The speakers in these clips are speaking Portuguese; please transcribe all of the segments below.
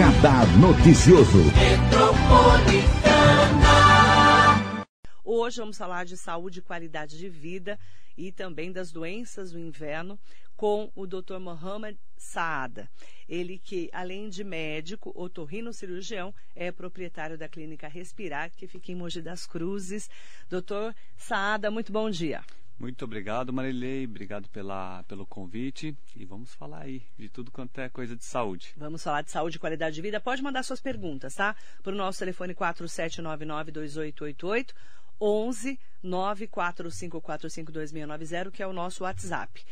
Radar Noticioso. Hoje vamos falar de saúde e qualidade de vida e também das doenças do inverno com o Dr. Mohamed Saada. Ele que, além de médico, otorrino-cirurgião, é proprietário da clínica Respirar, que fica em Mogi das Cruzes. Doutor Saada, muito bom dia. Muito obrigado, Marilei. Obrigado pela, pelo convite. E vamos falar aí de tudo quanto é coisa de saúde. Vamos falar de saúde e qualidade de vida. Pode mandar suas perguntas, tá? Para o nosso telefone 4799-2888, 11 945452690, que é o nosso WhatsApp.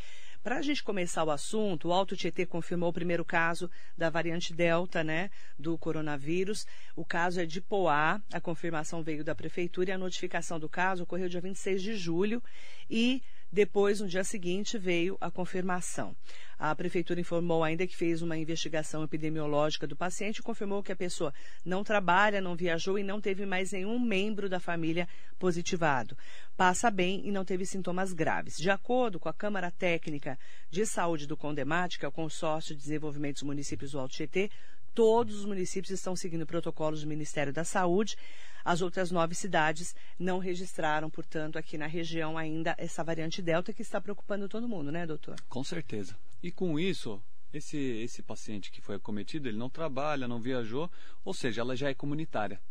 Para a gente começar o assunto, o Alto Tietê confirmou o primeiro caso da variante Delta, né, do coronavírus. O caso é de Poá, a confirmação veio da prefeitura e a notificação do caso ocorreu dia 26 de julho e depois, no dia seguinte, veio a confirmação. A prefeitura informou ainda que fez uma investigação epidemiológica do paciente e confirmou que a pessoa não trabalha, não viajou e não teve mais nenhum membro da família positivado. Passa bem e não teve sintomas graves. De acordo com a Câmara Técnica de Saúde do Condemate, que é o Consórcio de Desenvolvimento dos Municípios do Alto Tietê, todos os municípios estão seguindo protocolos do Ministério da Saúde. As outras nove cidades não registraram, portanto, aqui na região ainda essa variante Delta que está preocupando todo mundo, né, doutor? Com certeza. E com isso, esse, esse paciente que foi acometido, ele não trabalha, não viajou, ou seja, ela já é comunitária.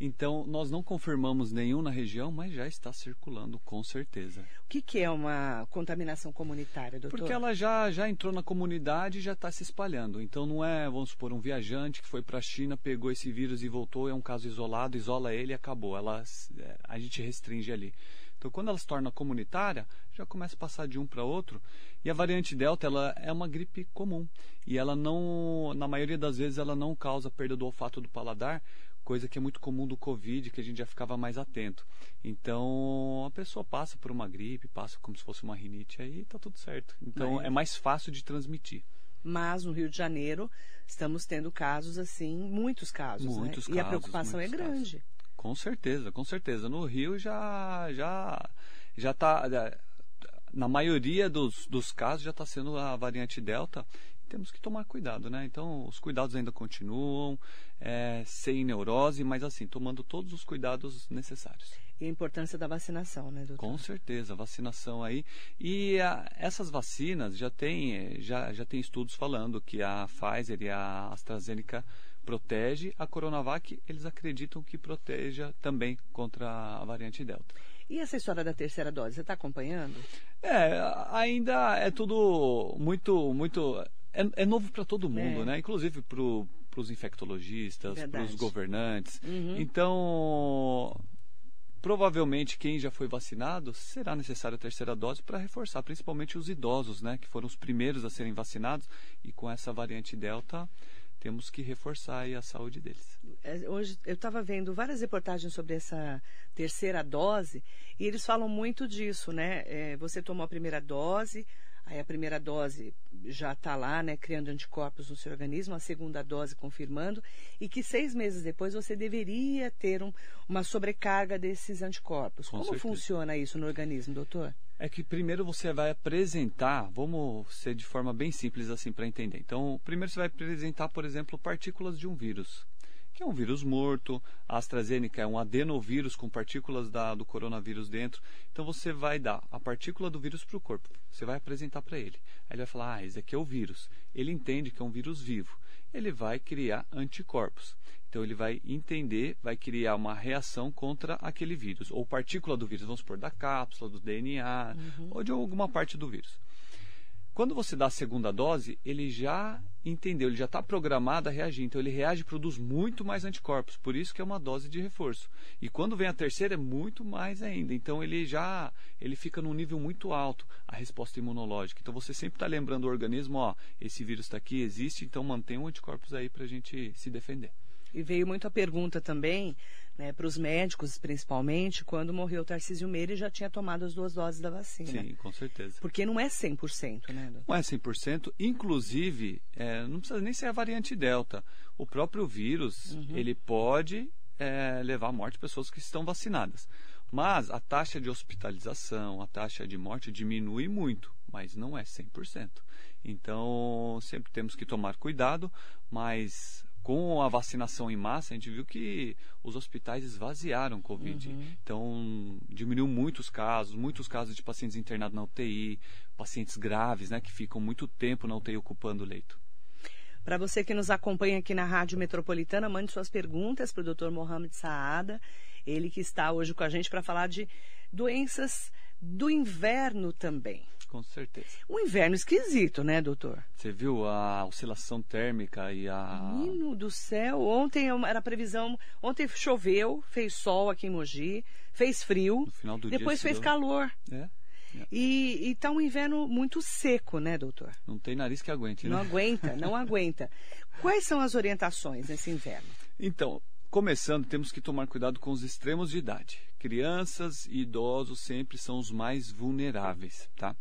Então, nós não confirmamos nenhum na região, mas já está circulando com certeza. O que, que é uma contaminação comunitária, doutor? Porque ela já, já entrou na comunidade e já está se espalhando. Então, não é, vamos supor, um viajante que foi para a China, pegou esse vírus e voltou, é um caso isolado, isola ele e acabou. Ela, é, a gente restringe ali. Então, quando ela se torna comunitária, já começa a passar de um para outro. E a variante Delta, ela é uma gripe comum. E ela não, na maioria das vezes, ela não causa perda do olfato do paladar, coisa que é muito comum do Covid, que a gente já ficava mais atento. Então, a pessoa passa por uma gripe, passa como se fosse uma rinite, aí está tudo certo. Então, Mas... é mais fácil de transmitir. Mas no Rio de Janeiro estamos tendo casos assim, muitos casos, muitos né? casos, e a preocupação é grande. Casos. Com certeza, com certeza. No Rio já já já está na maioria dos, dos casos já está sendo a variante Delta temos que tomar cuidado, né? Então, os cuidados ainda continuam, é, sem neurose, mas assim, tomando todos os cuidados necessários. E a importância da vacinação, né, doutor? Com certeza, vacinação aí. E a, essas vacinas já tem, já, já tem estudos falando que a Pfizer e a AstraZeneca protege, a Coronavac eles acreditam que proteja também contra a variante Delta. E essa história da terceira dose, você está acompanhando? É, ainda é tudo muito, muito é, é novo para todo mundo, é. né? Inclusive para os infectologistas, para os governantes. Uhum. Então, provavelmente quem já foi vacinado será necessário a terceira dose para reforçar, principalmente os idosos, né? Que foram os primeiros a serem vacinados e com essa variante Delta temos que reforçar a saúde deles. É, hoje eu estava vendo várias reportagens sobre essa terceira dose e eles falam muito disso, né? É, você tomou a primeira dose, Aí a primeira dose já está lá, né, criando anticorpos no seu organismo, a segunda dose confirmando, e que seis meses depois você deveria ter um, uma sobrecarga desses anticorpos. Com Como certeza. funciona isso no organismo, doutor? É que primeiro você vai apresentar, vamos ser de forma bem simples assim para entender. Então, primeiro você vai apresentar, por exemplo, partículas de um vírus que é um vírus morto. A AstraZeneca é um adenovírus com partículas da, do coronavírus dentro. Então você vai dar a partícula do vírus para o corpo. Você vai apresentar para ele. Aí ele vai falar: Ah, esse aqui é o vírus. Ele entende que é um vírus vivo. Ele vai criar anticorpos. Então ele vai entender, vai criar uma reação contra aquele vírus, ou partícula do vírus, vamos supor, da cápsula, do DNA, uhum. ou de alguma parte do vírus. Quando você dá a segunda dose, ele já entendeu, ele já está programado a reagir. Então ele reage e produz muito mais anticorpos. Por isso que é uma dose de reforço. E quando vem a terceira é muito mais ainda. Então ele já ele fica num nível muito alto a resposta imunológica. Então você sempre está lembrando o organismo, ó, esse vírus está aqui, existe, então mantenha anticorpos aí para a gente se defender. E veio muito a pergunta também, né, para os médicos principalmente, quando morreu o Tarcísio Meire já tinha tomado as duas doses da vacina. Sim, com certeza. Porque não é 100%, né? Doutor? Não é 100%. Inclusive, é, não precisa nem ser a variante Delta. O próprio vírus, uhum. ele pode é, levar à morte pessoas que estão vacinadas. Mas a taxa de hospitalização, a taxa de morte diminui muito, mas não é 100%. Então, sempre temos que tomar cuidado, mas com a vacinação em massa, a gente viu que os hospitais esvaziaram Covid. Uhum. Então, diminuiu muitos casos, muitos casos de pacientes internados na UTI, pacientes graves, né, que ficam muito tempo na UTI ocupando o leito. Para você que nos acompanha aqui na Rádio Metropolitana, mande suas perguntas para o Dr. Mohamed Saada, ele que está hoje com a gente para falar de doenças do inverno também. Com certeza. Um inverno esquisito, né, doutor? Você viu a oscilação térmica e a. Menino do céu, ontem era a previsão. Ontem choveu, fez sol aqui em Mogi, fez frio. No final do depois dia, fez calor. É. E está um inverno muito seco, né, doutor? Não tem nariz que aguente, né? Não aguenta, não aguenta. Quais são as orientações nesse inverno? Então, começando, temos que tomar cuidado com os extremos de idade. Crianças e idosos sempre são os mais vulneráveis, tá?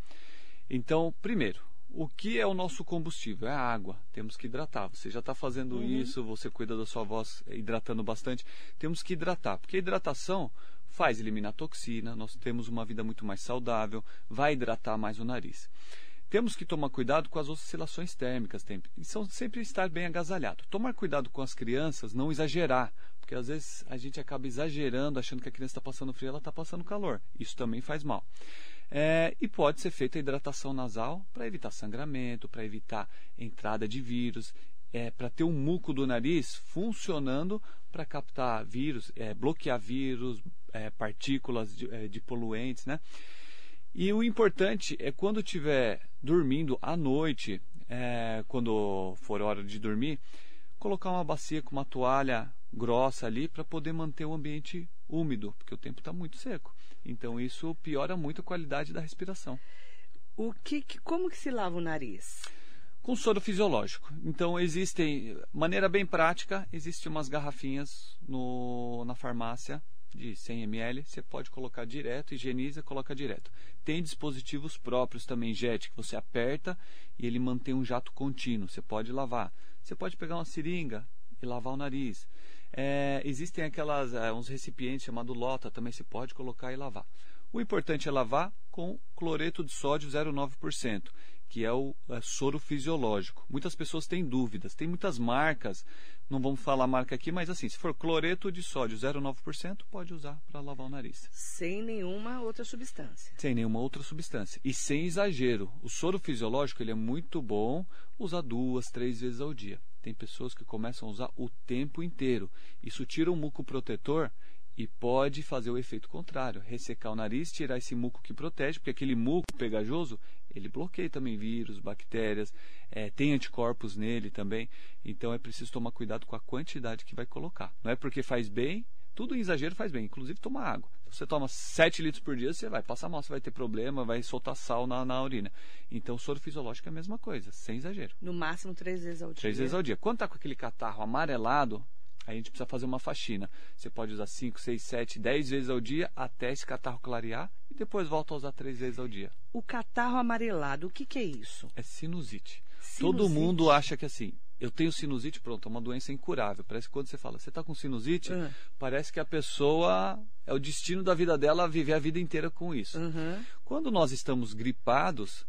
Então, primeiro, o que é o nosso combustível? É a água. Temos que hidratar. Você já está fazendo Uhum. isso, você cuida da sua voz hidratando bastante. Temos que hidratar, porque a hidratação faz eliminar toxina, nós temos uma vida muito mais saudável, vai hidratar mais o nariz. Temos que tomar cuidado com as oscilações térmicas, tem- são sempre estar bem agasalhado. Tomar cuidado com as crianças, não exagerar, porque às vezes a gente acaba exagerando, achando que a criança está passando frio, ela está passando calor. Isso também faz mal. É, e pode ser feita a hidratação nasal para evitar sangramento, para evitar entrada de vírus, é, para ter um muco do nariz funcionando para captar vírus, é, bloquear vírus, é, partículas de, é, de poluentes, né? E o importante é quando estiver dormindo à noite, é, quando for hora de dormir, colocar uma bacia com uma toalha grossa ali para poder manter o ambiente úmido, porque o tempo está muito seco. Então isso piora muito a qualidade da respiração. O que, que- como que se lava o nariz? Com soro fisiológico. Então existem, maneira bem prática, existem umas garrafinhas no, na farmácia de 100 ml, você pode colocar direto, higieniza, coloca direto. Tem dispositivos próprios também, JET, que você aperta e ele mantém um jato contínuo, você pode lavar. Você pode pegar uma seringa e lavar o nariz. É, existem aquelas é, uns recipientes chamados lota, também se pode colocar e lavar. O importante é lavar com cloreto de sódio 0,9%, que é o é, soro fisiológico. Muitas pessoas têm dúvidas, tem muitas marcas, não vamos falar a marca aqui, mas assim, se for cloreto de sódio 0,9%, pode usar para lavar o nariz. Sem nenhuma outra substância. Sem nenhuma outra substância. E sem exagero. O soro fisiológico ele é muito bom usar duas, três vezes ao dia. Tem pessoas que começam a usar o tempo inteiro. Isso tira o muco protetor e pode fazer o efeito contrário, ressecar o nariz, tirar esse muco que protege, porque aquele muco pegajoso, ele bloqueia também vírus, bactérias, é, tem anticorpos nele também, então é preciso tomar cuidado com a quantidade que vai colocar. Não é porque faz bem, tudo em exagero faz bem, inclusive tomar água. Se você toma 7 litros por dia, você vai passar mal, você vai ter problema, vai soltar sal na, na urina. Então, soro fisiológico é a mesma coisa, sem exagero. No máximo três vezes ao dia. Três vezes ao dia. Quando está com aquele catarro amarelado, a gente precisa fazer uma faxina. Você pode usar 5, 6, 7, 10 vezes ao dia até esse catarro clarear e depois volta a usar três vezes ao dia. O catarro amarelado, o que, que é isso? É sinusite. Todo Sinusite. mundo acha que assim, eu tenho sinusite, pronto, é uma doença incurável. Parece que quando você fala, você está com sinusite, Ah. parece que a pessoa é o destino da vida dela viver a vida inteira com isso. Uhum. Quando nós estamos gripados,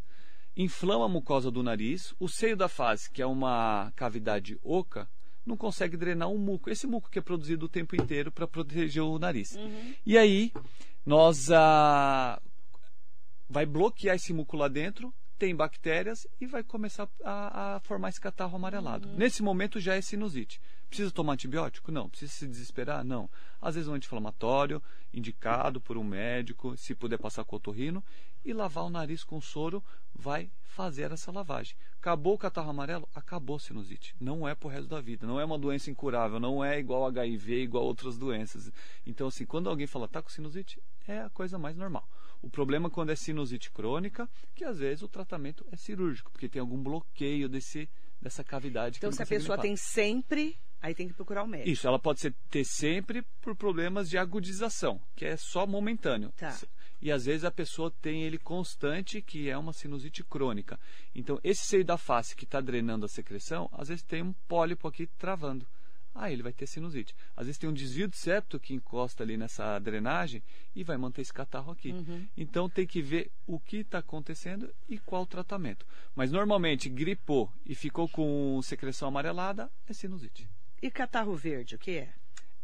inflama a mucosa do nariz, o seio da face, que é uma cavidade oca, não consegue drenar um muco. Esse muco que é produzido o tempo inteiro para proteger o nariz. Uhum. E aí, nós ah, vai bloquear esse muco lá dentro, tem bactérias e vai começar a, a formar esse catarro amarelado. Nesse momento já é sinusite. Precisa tomar antibiótico? Não. Precisa se desesperar? Não. Às vezes um anti-inflamatório, indicado por um médico, se puder passar com otorrino, e lavar o nariz com soro vai fazer essa lavagem. Acabou o catarro amarelo? Acabou a sinusite. Não é pro resto da vida. Não é uma doença incurável. Não é igual HIV, igual outras doenças. Então, assim, quando alguém fala tá com sinusite, é a coisa mais normal. O problema é quando é sinusite crônica, que às vezes o tratamento é cirúrgico, porque tem algum bloqueio desse, dessa cavidade. Então, que se a pessoa limpar. tem sempre, aí tem que procurar o médico. Isso, ela pode ser, ter sempre por problemas de agudização, que é só momentâneo. Tá. E às vezes a pessoa tem ele constante, que é uma sinusite crônica. Então, esse seio da face que está drenando a secreção, às vezes tem um pólipo aqui travando. Aí ele vai ter sinusite. Às vezes tem um desvio de septo que encosta ali nessa drenagem e vai manter esse catarro aqui. Uhum. Então tem que ver o que está acontecendo e qual o tratamento. Mas normalmente gripou e ficou com secreção amarelada, é sinusite. E catarro verde, o que é?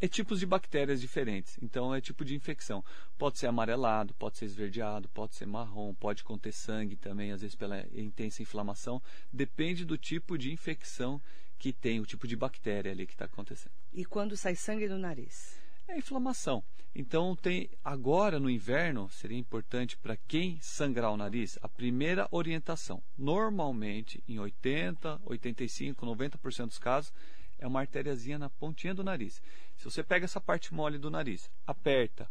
É tipos de bactérias diferentes, então é tipo de infecção. Pode ser amarelado, pode ser esverdeado, pode ser marrom, pode conter sangue também, às vezes pela intensa inflamação. Depende do tipo de infecção que tem, o tipo de bactéria ali que está acontecendo. E quando sai sangue do nariz? É inflamação. Então tem agora no inverno seria importante para quem sangrar o nariz a primeira orientação. Normalmente em 80, 85, 90% dos casos é uma artériazinha na pontinha do nariz. Se você pega essa parte mole do nariz, aperta,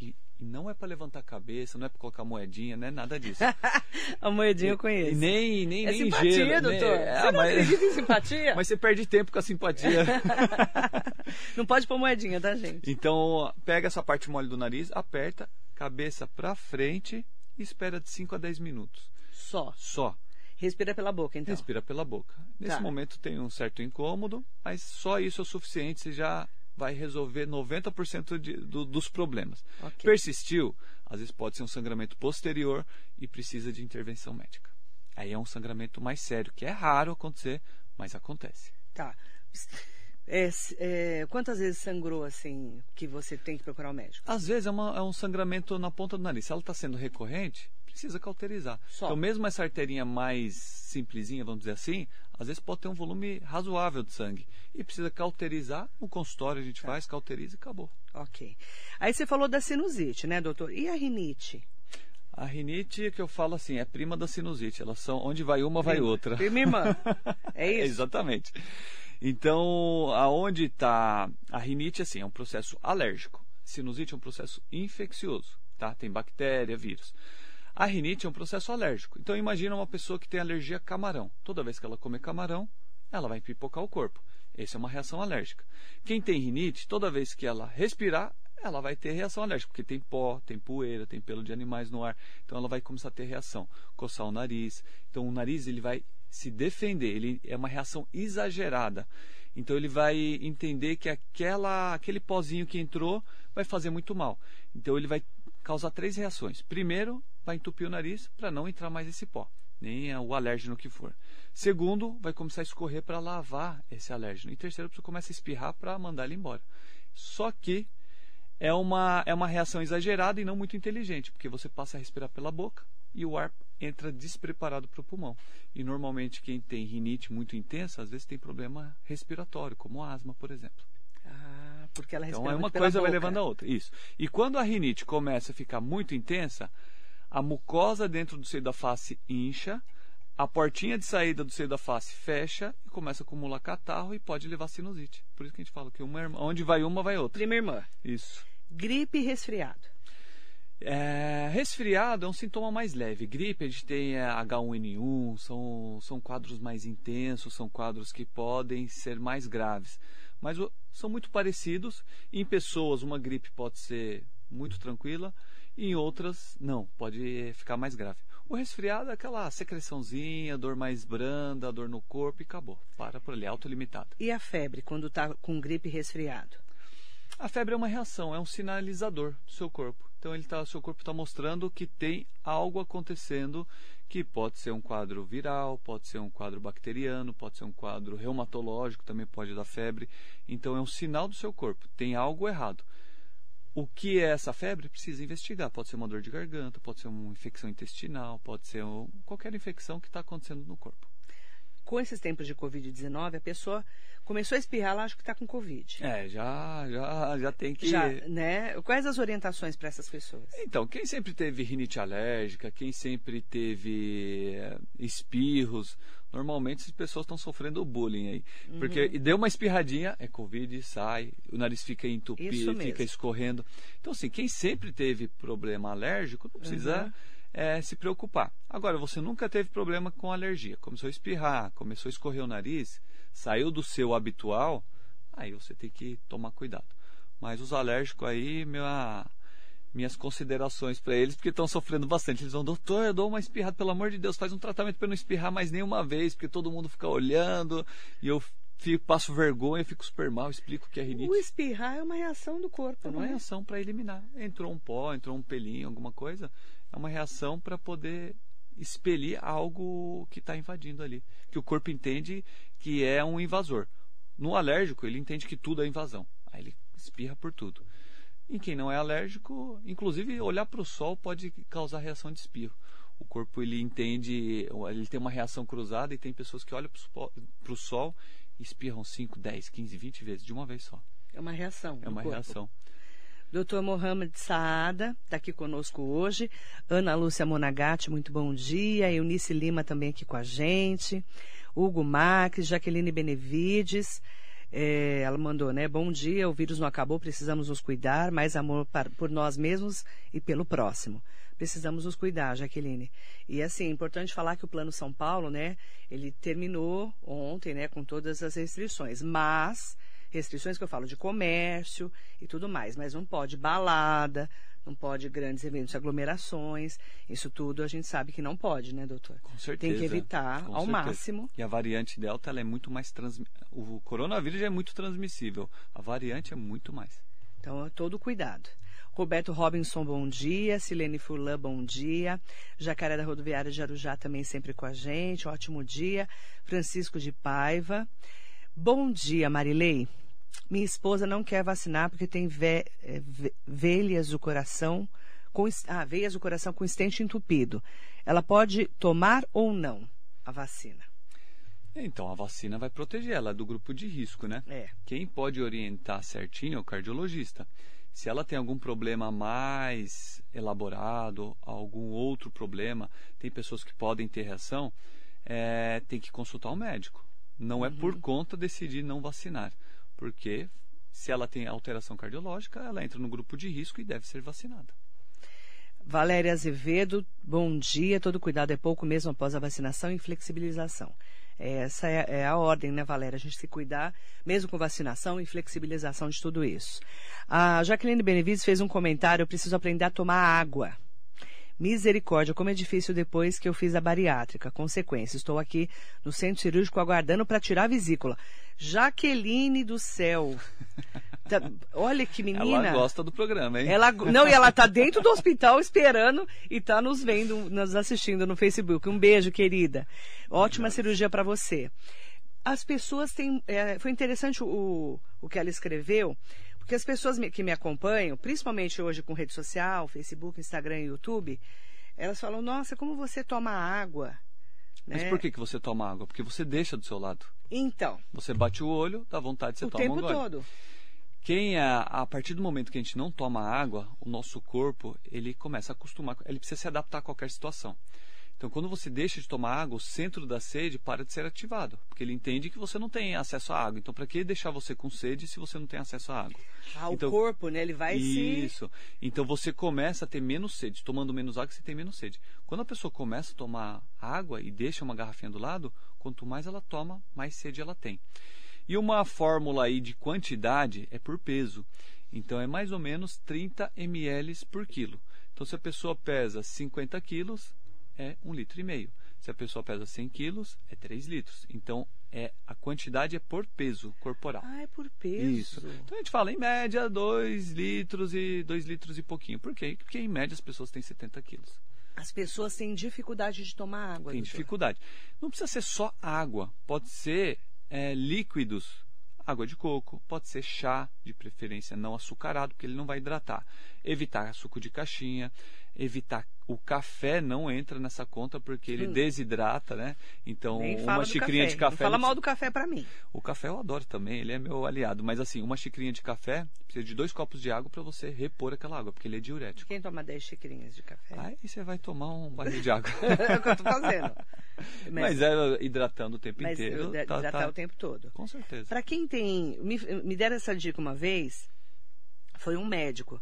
e, e não é para levantar a cabeça, não é para colocar moedinha, não é nada disso. a moedinha eu conheço. E nem, nem, é nem simpatia, gelo. doutor. Nem, você ah, não mas, acredita em simpatia? mas você perde tempo com a simpatia. não pode pôr moedinha, tá, gente? Então, pega essa parte mole do nariz, aperta, cabeça para frente e espera de 5 a 10 minutos. Só? Só. Respira pela boca, então. Respira pela boca. Nesse Tá. momento tem um certo incômodo, mas só isso é o suficiente, você já vai resolver 90% de, do, dos problemas. Ok. Persistiu, às vezes pode ser um sangramento posterior e precisa de intervenção médica. Aí é um sangramento mais sério, que é raro acontecer, mas acontece. Tá. É, é, quantas vezes sangrou assim que você tem que procurar o médico? Às vezes é, uma- é um sangramento na ponta do nariz. Se ela está sendo recorrente, precisa cauterizar. Só. Então, mesmo essa arterinha mais simplesinha, vamos dizer assim, às vezes pode ter um volume razoável de sangue. E precisa cauterizar. No consultório a gente Tá. faz, cauteriza e acabou. Ok. Aí você falou da sinusite, né, doutor? E a rinite? A rinite, que eu falo assim, é prima da sinusite. Elas são onde vai uma, vai Prima. outra. Prima irmã. É isso? Exatamente. Então, aonde está a rinite, assim, é um processo alérgico. Sinusite é um processo infeccioso, tá? Tem bactéria, vírus. A rinite é um processo alérgico. Então, imagina uma pessoa que tem alergia a camarão. Toda vez que ela comer camarão, ela vai pipocar o corpo. Essa é uma reação alérgica. Quem tem rinite, toda vez que ela respirar, ela vai ter reação alérgica, porque tem pó, tem poeira, tem pelo de animais no ar. Então ela vai começar a ter reação, coçar o nariz. Então o nariz ele vai se defender, ele é uma reação exagerada. Então ele vai entender que aquela, aquele pozinho que entrou vai fazer muito mal. Então ele vai causar três reações. Primeiro, vai entupir o nariz para não entrar mais esse pó, nem o alérgeno que for. Segundo, vai começar a escorrer para lavar esse alérgeno. E terceiro, a pessoa começa a espirrar para mandar ele embora. Só que é uma, é uma reação exagerada e não muito inteligente, porque você passa a respirar pela boca e o ar entra despreparado para o pulmão. E normalmente quem tem rinite muito intensa, às vezes tem problema respiratório, como asma, por exemplo. Ah, porque ela respira Então é uma coisa vai levando a outra. Isso. E quando a rinite começa a ficar muito intensa, a mucosa dentro do seio da face incha, a portinha de saída do seio da face fecha e começa a acumular catarro e pode levar sinusite. Por isso que a gente fala que uma, irmã- onde vai uma, vai outra. Prima irmã. Isso. Gripe e resfriado. É, resfriado é um sintoma mais leve. Gripe, a gente tem é, H1N1, são, são quadros mais intensos, são quadros que podem ser mais graves. Mas são muito parecidos. Em pessoas, uma gripe pode ser muito tranquila, em outras, não, pode ficar mais grave. O resfriado é aquela secreçãozinha, dor mais branda, dor no corpo e acabou. Para por ali, autolimitada. E a febre, quando está com gripe e resfriado? A febre é uma reação, é um sinalizador do seu corpo. Então ele tá, o seu corpo está mostrando que tem algo acontecendo que pode ser um quadro viral, pode ser um quadro bacteriano, pode ser um quadro reumatológico, também pode dar febre. Então é um sinal do seu corpo, tem algo errado. O que é essa febre? Precisa investigar. Pode ser uma dor de garganta, pode ser uma infecção intestinal, pode ser um- qualquer infecção que está acontecendo no corpo. Com esses tempos de Covid-19, a pessoa começou a espirrar, ela acha que está com Covid. É, já, já, já tem que. Já, né? Quais as orientações para essas pessoas? Então, quem sempre teve rinite alérgica, quem sempre teve eh, espirros, normalmente essas pessoas estão sofrendo bullying aí. Porque Uhum. e deu uma espirradinha, é Covid, sai, o nariz fica entupido, fica escorrendo. Então, assim, quem sempre teve problema alérgico, não precisa Uhum. Eh, se preocupar. Agora, você nunca teve problema com alergia, começou a espirrar, começou a escorrer o nariz, saiu do seu habitual, aí você tem que tomar cuidado. Mas os alérgicos aí, minha, minhas considerações para eles, porque estão sofrendo bastante. Eles vão, doutor, eu dou uma espirrada, pelo amor de Deus, faz um tratamento para não espirrar mais nenhuma vez, porque todo mundo fica olhando e eu fico, passo vergonha, fico super mal, explico que é rinite. O espirrar é uma reação do corpo, É uma é? reação para eliminar. Entrou um pó, entrou um pelinho, alguma coisa. É uma reação para poder expelir algo que está invadindo ali. Que o corpo entende que é um invasor. No alérgico, ele entende que tudo é invasão. Aí ele espirra por tudo. Em quem não é alérgico, inclusive olhar para o sol pode causar reação de espirro. O corpo ele entende, ele tem uma reação cruzada e tem pessoas que olham para o sol e espirram 5, 10, 15, 20 vezes de uma vez só. É uma reação. É uma corpo. reação. Dr. Mohamed Saada está aqui conosco hoje. Ana Lúcia Monagatti, muito bom dia. Eunice Lima também aqui com a gente. Hugo Max, Jaqueline Benevides. É, ela mandou, né? Bom dia, o vírus não acabou, precisamos nos cuidar, mais amor para, por nós mesmos e pelo próximo. Precisamos nos cuidar, Jaqueline. E assim, é importante falar que o Plano São Paulo, né? Ele terminou ontem, né? Com todas as restrições, mas restrições que eu falo de comércio e tudo mais, mas não pode balada, não pode grandes eventos, aglomerações, isso tudo a gente sabe que não pode, né, doutor? Com certeza. Tem que evitar ao certeza. máximo. E a variante Delta, ela é muito mais trans... O coronavírus já é muito transmissível, a variante é muito mais. Então, todo cuidado. Roberto Robinson, bom dia. Silene Furlan, bom dia. Jacaré da Rodoviária de Arujá também sempre com a gente. Ótimo dia. Francisco de Paiva. Bom dia, Marilei. Minha esposa não quer vacinar porque tem ve eh, veias do coração com ah, veias do coração com estente entupido. Ela pode tomar ou não a vacina? Então, a vacina vai proteger ela do grupo de risco, né? É. Quem pode orientar certinho é o cardiologista. Se ela tem algum problema mais elaborado, algum outro problema, tem pessoas que podem ter reação, é, tem que consultar o médico. Não uhum. é por conta decidir não vacinar porque se ela tem alteração cardiológica, ela entra no grupo de risco e deve ser vacinada. Valéria Azevedo, bom dia. Todo cuidado é pouco mesmo após a vacinação e flexibilização. Essa é, é, a ordem, né, Valéria? A gente se cuidar, mesmo com vacinação e flexibilização de tudo isso. A Jaqueline Benevides fez um comentário: eu preciso aprender a tomar água. Misericórdia, como é difícil depois que eu fiz a bariátrica. Consequência, estou aqui no centro cirúrgico aguardando para tirar a vesícula. Jaqueline do céu. Tá, olha que menina. Ela gosta do programa, hein? Ela, não, e ela está dentro do hospital esperando e está nos vendo, nos assistindo no Facebook. Um beijo, querida. Ótima cirurgia para você. As pessoas têm. É, foi interessante o, o que ela escreveu, porque as pessoas que me acompanham, principalmente hoje com rede social, Facebook, Instagram e YouTube, elas falam: Nossa, como você toma água. Mas né? por que, que você toma água? Porque você deixa do seu lado. Então. Você bate o olho, dá vontade, você o toma tempo um gole. todo. Quem a, a partir do momento que a gente não toma água, o nosso corpo ele começa a acostumar, ele precisa se adaptar a qualquer situação. Então, quando você deixa de tomar água, o centro da sede para de ser ativado, porque ele entende que você não tem acesso à água. Então, para que deixar você com sede se você não tem acesso à água? Ah, então, o corpo, né? Ele vai isso. se... Isso. Então, você começa a ter menos sede. Tomando menos água, você tem menos sede. Quando a pessoa começa a tomar água e deixa uma garrafinha do lado, quanto mais ela toma, mais sede ela tem. E uma fórmula aí de quantidade é por peso. Então, é mais ou menos 30 ml por quilo. Então, se a pessoa pesa 50 quilos, é um litro e meio. Se a pessoa pesa 100 quilos, é 3 litros. Então, é, a quantidade é por peso corporal. Ah, é por peso. Isso. Então, a gente fala, em média, 2 litros e 2 litros e pouquinho. Por quê? Porque, em média, as pessoas têm 70 quilos. As pessoas têm dificuldade de tomar água. Tem doutor. dificuldade. Não precisa ser só água. Pode ser é, líquidos. Água de coco, pode ser chá, de preferência não açucarado, porque ele não vai hidratar. Evitar suco de caixinha, evitar o café não entra nessa conta porque ele hum. desidrata, né? Então, uma xicrinha café. de café. Não fala mal do café para mim. O café eu adoro também, ele é meu aliado. Mas assim, uma xicrinha de café precisa de dois copos de água para você repor aquela água, porque ele é diurético. Quem toma 10 xicrinhas de café? Aí você vai tomar um barril de água. é o que eu tô fazendo. Mas, mas é hidratando o tempo mas inteiro. Tá, hidratar tá... o tempo todo. Com certeza. Para quem tem. Me, me deram essa dica uma vez, foi um médico.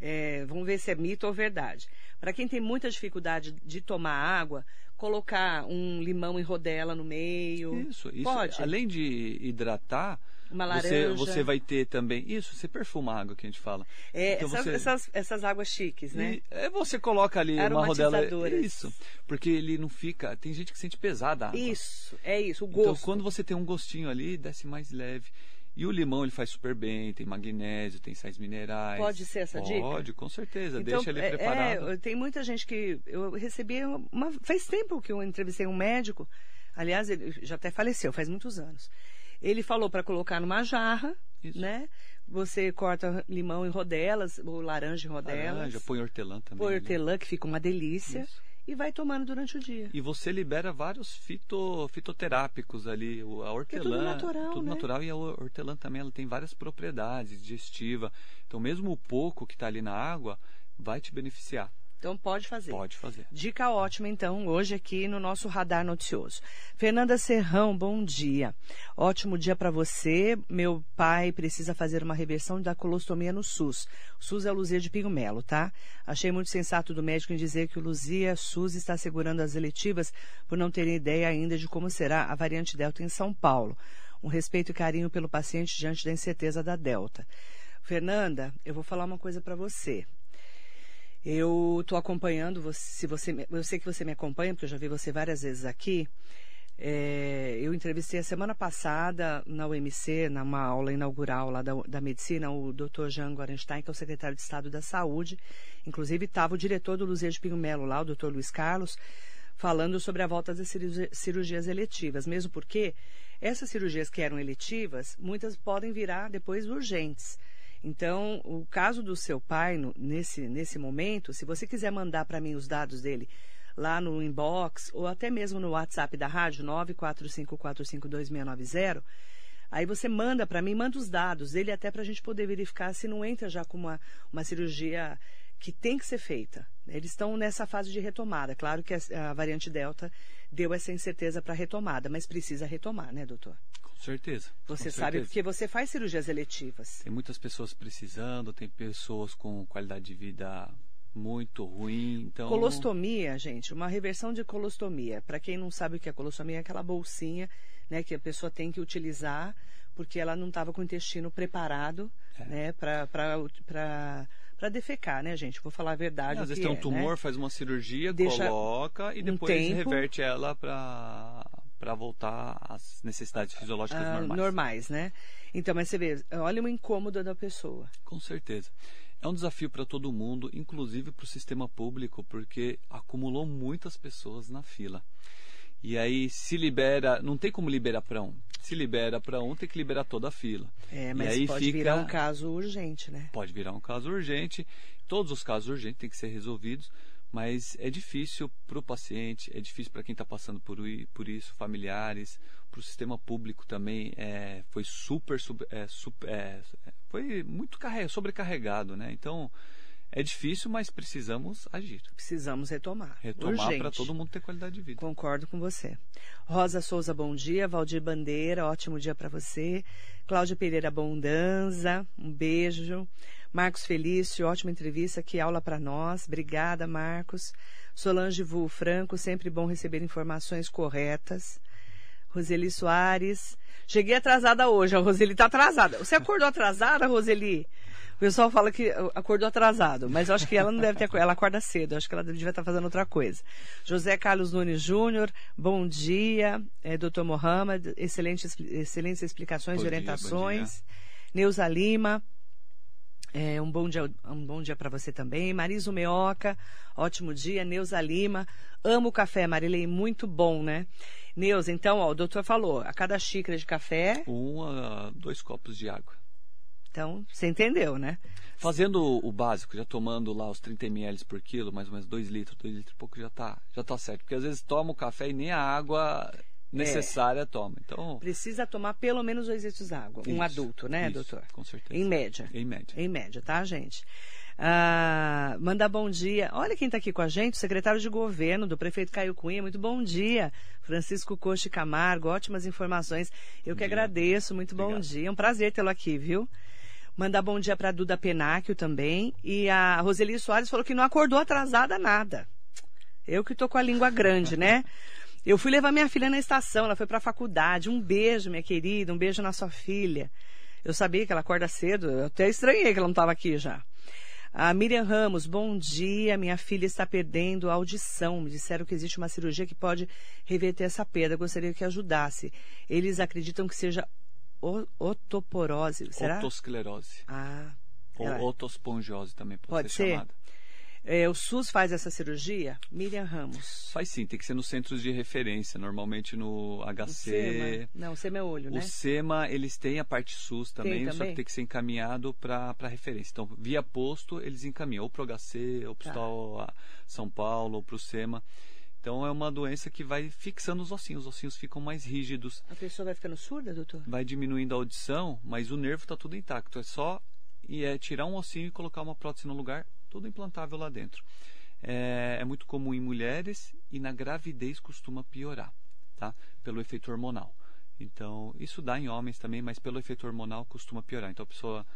É, vamos ver se é mito ou verdade. Para quem tem muita dificuldade de tomar água, colocar um limão em rodela no meio. Isso, isso. Pode. Além de hidratar, uma laranja. Você, você vai ter também. Isso, você perfuma a água que a gente fala. É, então essas, você, essas, essas, águas chiques, né? E, é, você coloca ali uma rodela. Isso. Porque ele não fica. Tem gente que sente pesada a água. Isso, é isso, o então, gosto. Então, quando você tem um gostinho ali, desce mais leve. E o limão ele faz super bem, tem magnésio, tem sais minerais. Pode ser essa Pode, dica? Pode, com certeza. Então, Deixa ele é, preparado. É, tem muita gente que. Eu recebi. Uma, faz tempo que eu entrevistei um médico. Aliás, ele já até faleceu, faz muitos anos. Ele falou para colocar numa jarra, Isso. né? Você corta limão em rodelas, ou laranja em rodelas. Laranja, põe hortelã também. põe ali. hortelã, que fica uma delícia. Isso. E vai tomando durante o dia. E você libera vários fito, fitoterápicos ali. A hortelã. é tudo natural, tudo né? natural. E a hortelã também ela tem várias propriedades digestiva. Então, mesmo o pouco que está ali na água vai te beneficiar. Então pode fazer. Pode fazer. Dica ótima, então, hoje aqui no nosso Radar Noticioso. Fernanda Serrão, bom dia. Ótimo dia para você. Meu pai precisa fazer uma reversão da colostomia no SUS. O SUS é o Luzia de Pinho Melo, tá? Achei muito sensato do médico em dizer que o Luzia SUS está segurando as eletivas por não terem ideia ainda de como será a variante Delta em São Paulo. Um respeito e carinho pelo paciente diante da incerteza da Delta. Fernanda, eu vou falar uma coisa para você. Eu estou acompanhando você, se você, eu sei que você me acompanha, porque eu já vi você várias vezes aqui. É, eu entrevistei a semana passada na UMC, numa aula inaugural lá da, da medicina, o Dr. Jean Gorenstein, que é o secretário de Estado da Saúde. Inclusive estava o diretor do Luzia de Pinho Melo lá, o Dr. Luiz Carlos, falando sobre a volta das cirurgi- cirurgias eletivas, mesmo porque essas cirurgias que eram eletivas, muitas podem virar depois urgentes. Então, o caso do seu pai, no- nesse, nesse momento, se você quiser mandar para mim os dados dele lá no inbox ou até mesmo no WhatsApp da rádio 945452690, aí você manda para mim, manda os dados dele até para a gente poder verificar se não entra já com uma, uma cirurgia que tem que ser feita. Eles estão nessa fase de retomada. Claro que a, a variante Delta deu essa incerteza para retomada, mas precisa retomar, né, doutor? Certeza. Você sabe certeza. porque você faz cirurgias eletivas. Tem muitas pessoas precisando, tem pessoas com qualidade de vida muito ruim. Então, Colostomia, gente, uma reversão de colostomia. Para quem não sabe o que é colostomia, é aquela bolsinha né, que a pessoa tem que utilizar porque ela não estava com o intestino preparado É. né, para defecar, né, gente? Vou falar a verdade. às vezes tem um é, tumor, né? faz uma cirurgia, Deixa coloca e um depois tempo. reverte ela para para voltar às necessidades fisiológicas Ah, normais. né? Então, mas você vê, olha o incômodo da pessoa. Com certeza. É um desafio para todo mundo, inclusive para o sistema público, porque acumulou muitas pessoas na fila. E aí se libera, não tem como liberar para um. Se libera para um, tem que liberar toda a fila. É, E mas aí pode fica- virar um caso urgente, né? Pode virar um caso urgente. Todos os casos urgentes têm que ser resolvidos, mas é difícil para o paciente, é difícil para quem está passando por, por isso, familiares, para o sistema público também. É, foi super, sub- é, sup- é, foi muito carre- sobrecarregado, né? Então é difícil, mas precisamos agir, Precisamos retomar. retomar para todo mundo ter qualidade de vida. Concordo com você. Rosa Souza, bom dia. Valdir Bandeira, ótimo dia para você. Cláudia Pereira Bondanza, um beijo. Marcos Felício, ótima entrevista, que aula para nós. Obrigada, Marcos. Solange Vu Franco, sempre bom receber informações corretas. Roseli Soares. Cheguei atrasada hoje, a Roseli está atrasada. Você acordou atrasada, Roseli? O pessoal fala que acordou atrasado, mas eu acho que ela não deve ter. Ela acorda cedo, eu acho que ela devia estar fazendo outra coisa. José Carlos Nunes Júnior, bom dia. É, Doutor Mohamed, excelentes, excelentes explicações Bom e dia, orientações. Neuza Lima, é, um bom dia, um bom dia para você também. Mariso Meoca, ótimo dia. Neuza Lima, amo o café, Marilei, muito bom, né? Neuza, então, ó, o doutor falou, a cada xícara de café, Um a dois copos de água. então, você entendeu, né? Fazendo o básico, já tomando lá os 30 ml por quilo, mais ou menos 2 litros, 2 litros e pouco já tá, já tá certo. Porque às vezes toma o café e nem a água necessária toma. Então, Precisa tomar pelo menos dois litros de água. um adulto, né, isso, doutor? Com certeza. Em média. Em média. Em média, tá, gente? Ah, mandar bom dia. Olha quem está aqui com a gente, o secretário de governo do prefeito Caio Cunha. Muito bom dia. Francisco Coche Camargo, ótimas informações. Eu que dia. agradeço, muito bom Obrigado. dia. É um prazer tê-lo aqui, viu? Mandar bom dia para Duda Penáquio também. E a Roseli Soares falou que não acordou atrasada nada. Eu que tô com a língua grande, né? Eu fui levar minha filha na estação, ela foi para a faculdade. Um beijo, minha querida, um beijo na sua filha. Eu sabia que ela acorda cedo, eu até estranhei que ela não estava aqui já. A Miriam Ramos, bom dia. Minha filha está perdendo a audição. Me disseram que existe uma cirurgia que pode reverter essa perda. Gostaria que ajudasse. Eles acreditam que seja otoporose. Será? Otosclerose. Ah, Ou ela- otospongiose também pode, Pode ser, ser? chamada. É, o SUS faz essa cirurgia? Miriam Ramos. Faz sim, tem que ser nos centros de referência, normalmente no HC. O SEMA. Não, o SEMA é olho, o né? SEMA, eles têm a parte SUS também, Tem só também? que tem que ser encaminhado para referência. Então, via posto, eles encaminham ou para o HC, ou para o Tá. Hospital São Paulo, ou para o SEMA. Então, é uma doença que vai fixando os ossinhos, os ossinhos ficam mais rígidos, A pessoa vai ficando surda, doutor? vai diminuindo a audição, mas o nervo está tudo intacto. É só e é tirar um ossinho e colocar uma prótese no lugar, tudo implantável lá dentro. É, é muito comum em mulheres e na gravidez costuma piorar, tá? Pelo efeito hormonal. Então, isso dá em homens também, mas pelo efeito hormonal costuma piorar. Então, a pessoa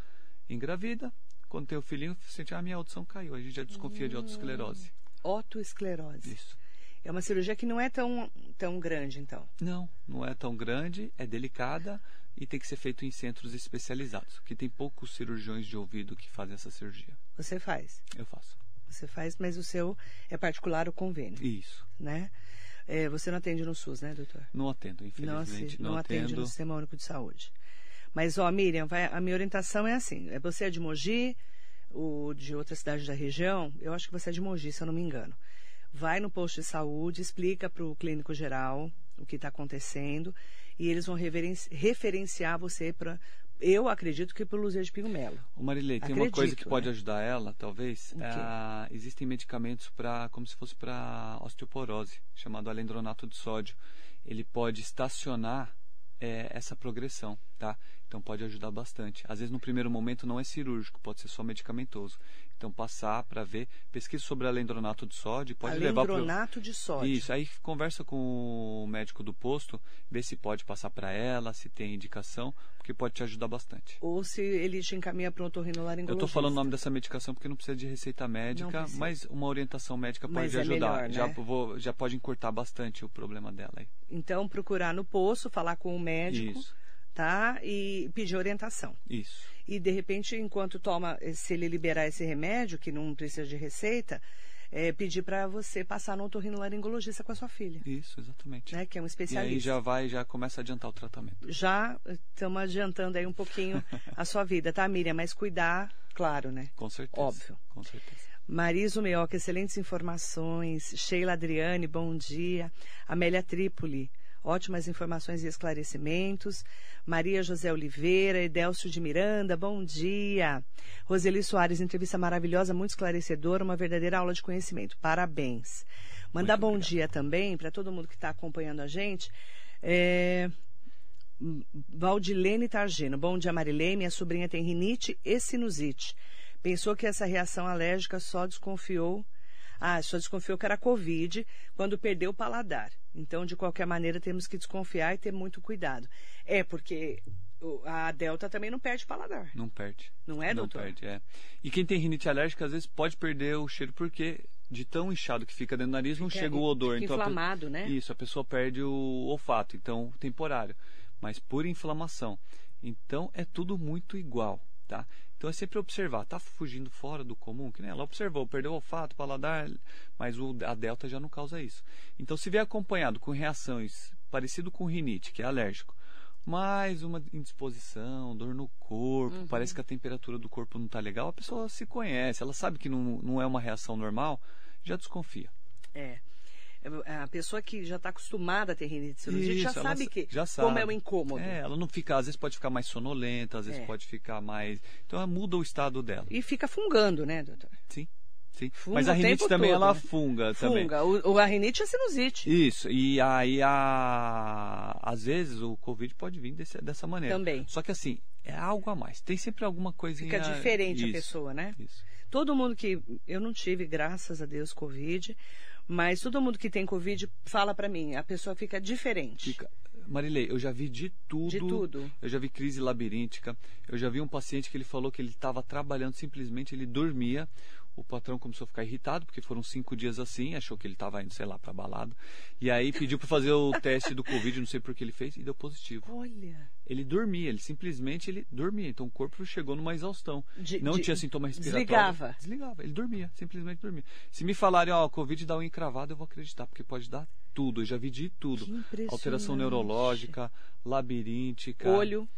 engravida, quando tem o filhinho, sente, ah, minha audição caiu. A gente já desconfia de autoesclerose. Otoesclerose. Isso. É uma cirurgia que não é tão, tão grande, então. Não, não é tão grande, é delicada e tem que ser feito em centros especializados, que tem poucos cirurgiões de ouvido que fazem essa cirurgia. Você faz. Eu faço. Você faz, mas o seu é particular o convênio, Isso. né? É, você não atende no SUS, né, doutor? Não atendo, Não, infelizmente. Não, não atende atendo. no Sistema Único de Saúde. Mas, ó, Miriam, vai- a minha orientação é assim: é você é de Mogi, o de outra cidade da região, eu acho que você é de Mogi, se eu não me engano. Vai no posto de saúde, explica para o clínico geral o que está acontecendo e eles vão referenciar você para. Eu acredito que para o Luzia de Pinho Melo. Ô Marilei, tem uma coisa que pode né? ajudar ela, talvez. O? Ah, existem medicamentos para, como se fosse para osteoporose, chamado alendronato de sódio. Ele pode estacionar eh, essa progressão, tá? Então pode ajudar bastante. Às vezes no primeiro momento não é cirúrgico, pode ser só medicamentoso. Então passar para ver, pesquisa sobre alendronato de sódio, pode levar para Alendronato de sódio. Isso, aí conversa com o médico do posto, vê se pode passar para ela, se tem indicação, porque pode te ajudar bastante. Ou se ele te encaminha para um Eu otorrinolaringologista. estou falando o nome dessa medicação porque não precisa de receita médica, mas uma orientação médica pode Mas é ajudar. melhor, já, né? vou- já pode encurtar bastante o problema dela aí. Então, procurar no posto, falar com o médico, Isso, tá? E pedir orientação. isso. E, de repente, enquanto toma, se ele liberar esse remédio, que não precisa de receita, é, pedir para você passar no otorrinolaringologista com a sua filha, Isso, exatamente. né? Que é um E especialista. aí já vai, já começa a adiantar o tratamento. Já estamos adiantando aí um pouquinho a sua vida, tá, Miriam? Mas cuidar, claro, né? Com certeza. Óbvio. Com certeza. Mariso Meoca, excelentes informações. Sheila Adriane, bom dia. Amélia Trípoli, ótimas informações e esclarecimentos. Maria José Oliveira, Edelcio de Miranda, bom dia. Roseli Soares, entrevista maravilhosa, muito esclarecedora, uma verdadeira aula de conhecimento. Parabéns. Mandar bom dia também para todo mundo que está acompanhando a gente. É... Valdilene Targino. Bom dia, Marilene. Minha sobrinha tem rinite e sinusite. Pensou que essa reação alérgica só desconfiou. Ah, só desconfiou que era Covid quando perdeu o paladar. Então, de qualquer maneira, temos que desconfiar e ter muito cuidado. É, porque o- a Delta também não perde paladar. Não perde. Não é, não doutor? perde, é. E quem tem rinite alérgica, às vezes pode perder o cheiro porque de tão inchado que fica dentro do nariz, não chega o odor. fica então a inflamado, né? Isso, a pessoa perde o olfato, então temporário, mas por inflamação. Então é tudo muito igual, tá? Então é sempre observar, tá fugindo fora do comum, que nem ela observou, perdeu o olfato, paladar, mas o, a delta já não causa isso. Então se vier acompanhado com reações parecido com rinite, que é alérgico, mais uma indisposição, dor no corpo, Uhum. parece que a temperatura do corpo não está legal, a pessoa se conhece, ela sabe que não, não é uma reação normal, já desconfia. É. A pessoa que já está acostumada a ter rinite sinusite já sabe sa- que já como é sabe. o incômodo. É, ela não fica, às vezes pode ficar mais sonolenta, às vezes É. pode ficar mais. Então ela muda o estado dela. E fica fungando, né, doutor? Sim, sim. Funga Mas a rinite também todo, ela né? funga, também. Funga. O, o- a rinite é sinusite. Isso, e aí a... às vezes o Covid pode vir desse- dessa maneira. Também. Só que assim, é algo a mais. Tem sempre alguma coisinha. Fica diferente a Isso, pessoa, né? Isso. Todo mundo que. Eu não tive, graças a Deus, Covid. Mas todo mundo que tem Covid fala pra mim. A pessoa fica diferente. Fica... Marilei, eu já vi de tudo. De tudo. Eu já vi crise labiríntica. Eu já vi um paciente que ele falou que ele estava trabalhando, simplesmente ele dormia. O patrão começou a ficar irritado, porque foram cinco dias assim, achou que ele estava indo, sei lá, para balada. E aí pediu para fazer o teste do Covid, não sei por que ele fez, e deu positivo. Olha. Ele dormia, ele simplesmente ele dormia. Então o corpo chegou numa exaustão. De- não de- tinha sintoma respiratório. desligava. Desligava. Ele dormia, simplesmente dormia. Se me falarem, ó, Covid dá um encravado, eu vou acreditar, porque pode dar tudo. Eu já vi de tudo. Alteração neurológica, labiríntica. Olho.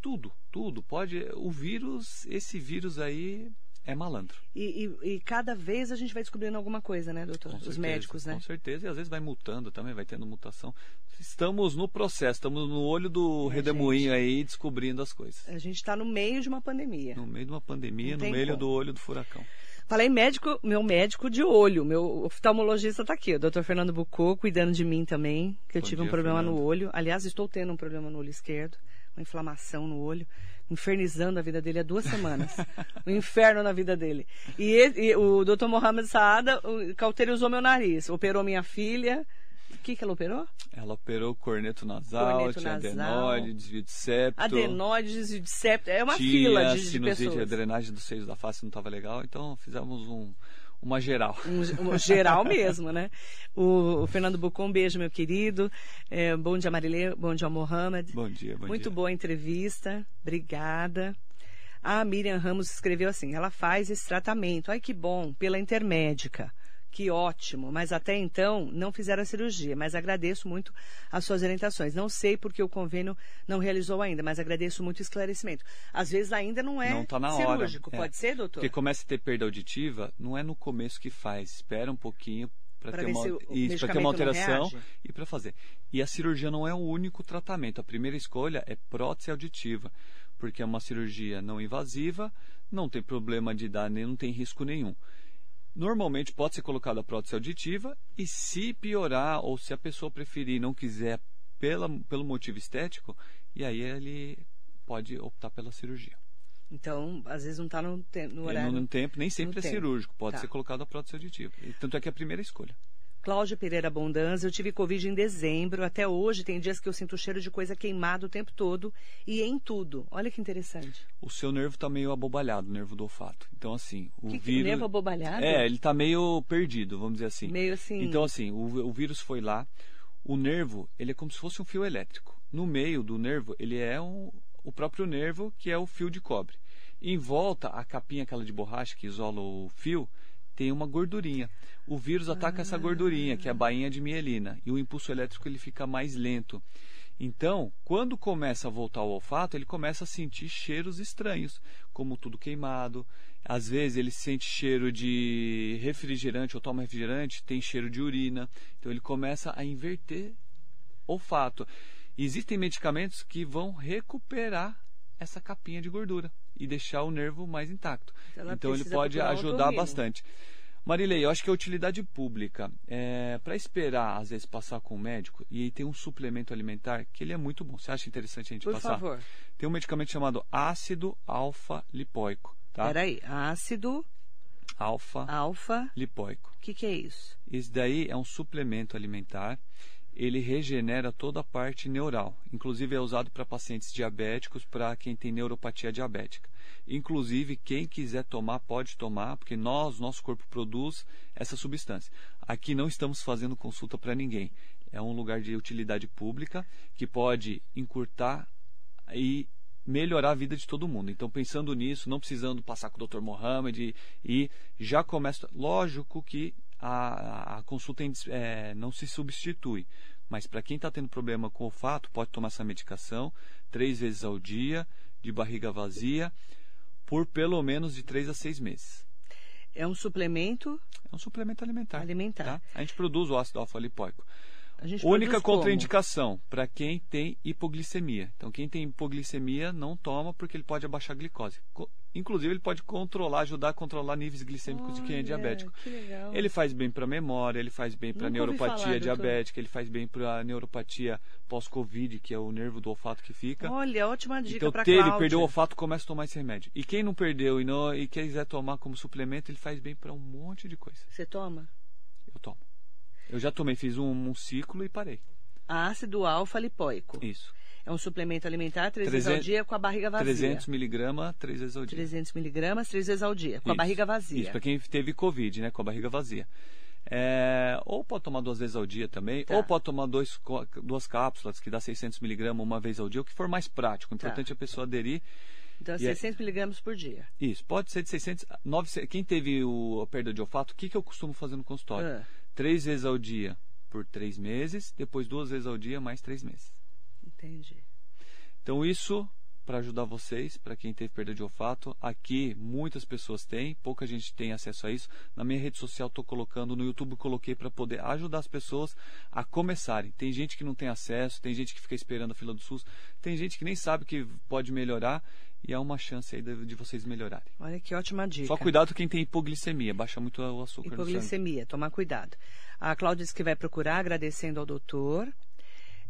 Tudo, tudo. Pode. O vírus, esse vírus aí é malandro. E, e, e, cada vez a gente vai descobrindo alguma coisa, né, doutor? Com Os certeza, médicos, né? Com certeza, e às vezes vai mutando também, vai tendo mutação. Estamos no processo, estamos no olho do É, redemoinho gente. aí, descobrindo as coisas. A gente está no meio de uma pandemia. No meio de uma pandemia, Não no meio como. do olho do furacão. Falei médico, meu médico de olho, meu oftalmologista está aqui, o doutor Fernando Bucô, cuidando de mim também, que eu Bom tive um dia, problema no Fernando. olho. Aliás, estou tendo um problema no olho esquerdo, uma inflamação no olho, infernizando a vida dele há duas semanas. um inferno na vida dele. E, ele- e o doutor Mohamed Saada o- cauterizou meu nariz, operou minha filha. O que, que ela operou? Ela operou corneto nasal, Corneto tinha nasal. adenoide, desvio de septo. Adenoide, desvio de septo. É uma fila de, de sinusite, a pessoas. drenagem dos seios da face não estava legal, então fizemos um, uma geral. Um, um geral mesmo, né? O, o Fernando Bucon, um beijo, meu querido. É, bom dia, Marilê. Bom dia, Mohamed. Bom dia, bom Muito dia. boa a entrevista. Obrigada. A Miriam Ramos escreveu assim: ela faz esse tratamento. Ai, que bom, pela intermédica. Que ótimo, mas até então não fizeram a cirurgia, mas agradeço muito as suas orientações. Não sei porque o convênio não realizou ainda, mas agradeço muito o esclarecimento. Às vezes ainda não é Não tá na hora. cirúrgico, É. pode ser, doutor? Porque começa a ter perda auditiva, não é no começo que faz, espera um pouquinho para ter, uma, isso, ter uma alteração e para fazer. E a cirurgia não é o único tratamento. A primeira escolha é prótese auditiva, porque é uma cirurgia não invasiva, não tem problema de dar, nem não tem risco nenhum. Normalmente pode ser colocada a prótese auditiva e se piorar ou se a pessoa preferir e não quiser pela, pelo motivo estético, e aí ele pode optar pela cirurgia. Então, às vezes não está no, te- no horário. no, no tempo, nem sempre é tempo. cirúrgico, pode Tá. ser colocado a prótese auditiva. E tanto é que é a primeira escolha. Cláudia Pereira Abundância, eu tive Covid em dezembro. Até hoje tem dias que eu sinto cheiro de coisa queimada o tempo todo e em tudo. Olha que interessante. O seu nervo está meio abobalhado, o nervo do olfato. Então, assim, o que, que vírus. nervo abobalhado? É, ele está meio perdido, vamos dizer assim. Meio assim. Então, assim, o, o vírus foi lá. O nervo, ele é como se fosse um fio elétrico. No meio do nervo, ele é um, o próprio nervo, que é o fio de cobre. Em volta, a capinha aquela de borracha que isola o fio, tem uma gordurinha. O vírus ataca essa gordurinha, que é a bainha de mielina. E o impulso elétrico ele fica mais lento. Então, quando começa a voltar ao olfato, ele começa a sentir cheiros estranhos, como tudo queimado. Às vezes ele sente cheiro de refrigerante ou toma refrigerante, tem cheiro de urina. Então ele começa a inverter olfato. Existem medicamentos que vão recuperar essa capinha de gordura e deixar o nervo mais intacto. Ela então ele pode ajudar bastante. Marilei, eu acho que a utilidade pública, é, para esperar, às vezes, passar com o médico, e aí tem um suplemento alimentar que ele é muito bom. Você acha interessante a gente Por passar? favor. Tem um medicamento chamado ácido alfa-lipoico. Tá? Peraí. Ácido alfa. Alfa-lipoico. O que, que é isso? Esse daí é um suplemento alimentar. Ele regenera toda a parte neural. Inclusive é usado para pacientes diabéticos, para quem tem neuropatia diabética. Inclusive, quem quiser tomar, pode tomar, porque nós, nosso corpo produz essa substância. Aqui não estamos fazendo consulta para ninguém. É um lugar de utilidade pública que pode encurtar e melhorar a vida de todo mundo. Então, pensando nisso, não precisando passar com o Dr. Mohamed e, já começa. Lógico que a, a consulta é, não se substitui, mas para quem está tendo problema com o olfato, pode tomar essa medicação três vezes ao dia, de barriga vazia, por pelo menos de três a seis meses. É um suplemento É um suplemento alimentar. alimentar. Tá? A gente produz o ácido alfa-lipoico. A gente Única contraindicação para quem tem hipoglicemia. Então, quem tem hipoglicemia não toma porque ele pode abaixar a glicose. Inclusive, ele pode controlar, ajudar a controlar níveis glicêmicos de quem é Olha, diabético. Que legal. Ele faz bem para a memória, ele faz bem para a neuropatia diabética, ele faz bem para a neuropatia pós-Covid, que é o nervo do olfato que fica. Olha, ótima dica Então, para Cláudia. perdeu o olfato, começa a tomar esse remédio. E quem não perdeu e, não, e quiser tomar como suplemento, ele faz bem para um monte de coisa. Você toma? Eu tomo. Eu já tomei, fiz um, um ciclo e parei. Ácido alfa-lipoico. Isso. É um suplemento alimentar três vezes ao 300 dia com a barriga vazia. 300 miligramas, três vezes ao dia. 300 miligramas três vezes ao dia, com a Isso, barriga vazia. Isso, para quem teve Covid, né? Com a barriga vazia. É, ou pode tomar duas vezes ao dia também, Tá. ou pode tomar dois, duas cápsulas, que dá 600 miligramas uma vez ao dia, o que for mais prático. O Tá. importante é a pessoa aderir. Então, E é- 600 miligramas por dia. Isso, pode ser de 600... 900, quem teve o, a perda de olfato, o que, que eu costumo fazer no consultório? Ah, Três vezes ao dia por três meses, depois duas vezes ao dia, mais três meses. Entendi. Então isso para ajudar vocês, para quem teve perda de olfato. Aqui muitas pessoas têm, pouca gente tem acesso a isso. Na minha rede social estou colocando, no YouTube coloquei para poder ajudar as pessoas a começarem. Tem gente que não tem acesso, tem gente que fica esperando a fila do SUS, tem gente que nem sabe que pode melhorar e é uma chance aí de, de vocês melhorarem. Olha que ótima dica. Só cuidado quem tem hipoglicemia, baixa muito o açúcar Hipoglicemia, tomar cuidado. A Cláudia disse que vai procurar, agradecendo ao doutor.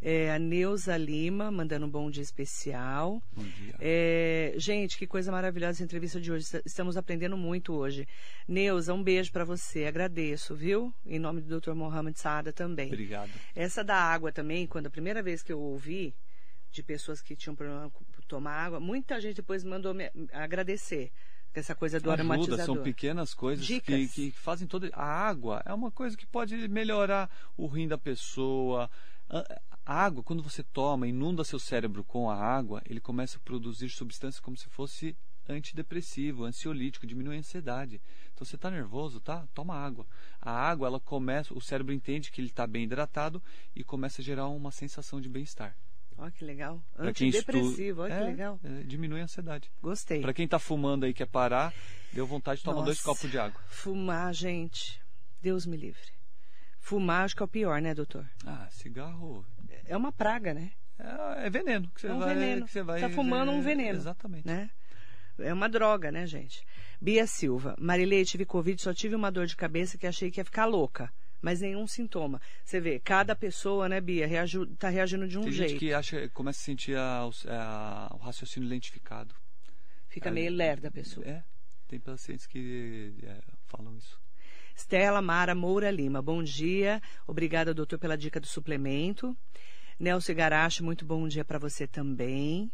É, a Neuza Lima, mandando um bom dia especial. Bom dia. É, gente, que coisa maravilhosa essa entrevista de hoje. Estamos aprendendo muito hoje. Neuza, um beijo para você. Agradeço, viu? Em nome do Dr. Mohamed Saada também. Obrigado. Essa da água também, quando a primeira vez que eu ouvi de pessoas que tinham problema com tomar água, muita gente depois mandou me agradecer essa coisa do Ajuda, aromatizador. São pequenas coisas que, que, fazem toda. A água é uma coisa que pode melhorar o rim da pessoa. A água, quando você toma, inunda seu cérebro com a água, ele começa a produzir substâncias como se fosse antidepressivo, ansiolítico, diminui a ansiedade. Então você está nervoso, tá? Toma água. A água, ela começa, o cérebro entende que ele está bem hidratado e começa a gerar uma sensação de bem-estar. Olha que legal. Antidepressivo, olha é, que legal. É, diminui a ansiedade. Gostei. Para quem está fumando aí quer parar, deu vontade de tomar Nossa, dois copos de água. Fumar, gente, Deus me livre. Fumar acho que é o pior, né, doutor? Ah, cigarro. É uma praga, né? É, é veneno que você é um vai. Veneno. Que você vai tá fumando um veneno. Exatamente. Né? É uma droga, né, gente? Bia Silva. Marilei, tive Covid, só tive uma dor de cabeça que achei que ia ficar louca mas nenhum sintoma. Você vê, cada pessoa, né, Bia, está reagindo de um Tem jeito. Gente que acha, começa a sentir a, a, o raciocínio lentificado. Fica meio lerda a pessoa. É, tem pacientes que é, falam isso. Stella Mara Moura Lima, bom dia. Obrigada, doutor, pela dica do suplemento. Nelson Garache, muito bom dia para você também.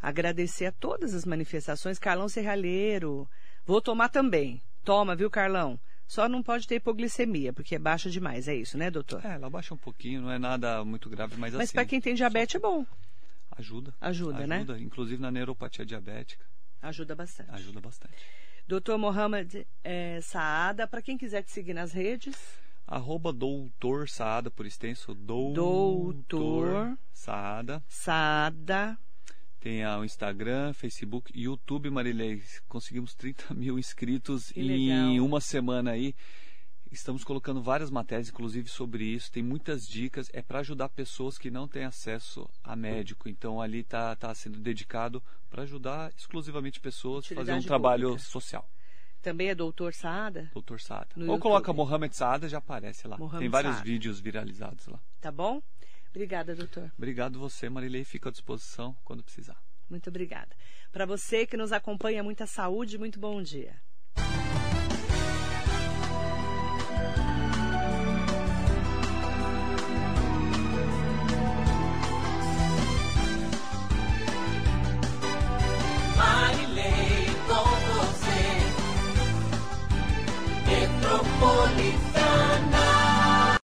Agradecer a todas as manifestações. Carlão Serralheiro, vou tomar também. Toma, viu, Carlão? Só não pode ter hipoglicemia, porque é baixa demais, é isso, né, doutor? É, ela baixa um pouquinho, não é nada muito grave, mas, mas assim... para quem tem diabetes é bom. Ajuda. Ajuda, né? Ajuda, inclusive na neuropatia diabética. Ajuda bastante. Ajuda bastante. Doutor Mohamed é, Saada, para quem quiser te seguir nas redes... Arroba doutor Saada, por extenso, doutor, doutor Saada. Saada. Tem o Instagram, Facebook, YouTube, Marilei. Conseguimos 30 mil inscritos em uma semana aí. Estamos colocando várias matérias, inclusive, sobre isso. Tem muitas dicas. É para ajudar pessoas que não têm acesso a médico. Então, ali está tá sendo dedicado para ajudar exclusivamente pessoas a fazer um trabalho pública. social. Também é Doutor Saada? Doutor Saada. No Ou YouTube. coloca Mohamed Saada, já aparece lá. Mohamed Tem vários Saada. vídeos viralizados lá. Tá bom? Obrigada, doutor. Obrigado você, Marilei. Fico à disposição quando precisar. Muito obrigada. Para você que nos acompanha, muita saúde e muito bom dia.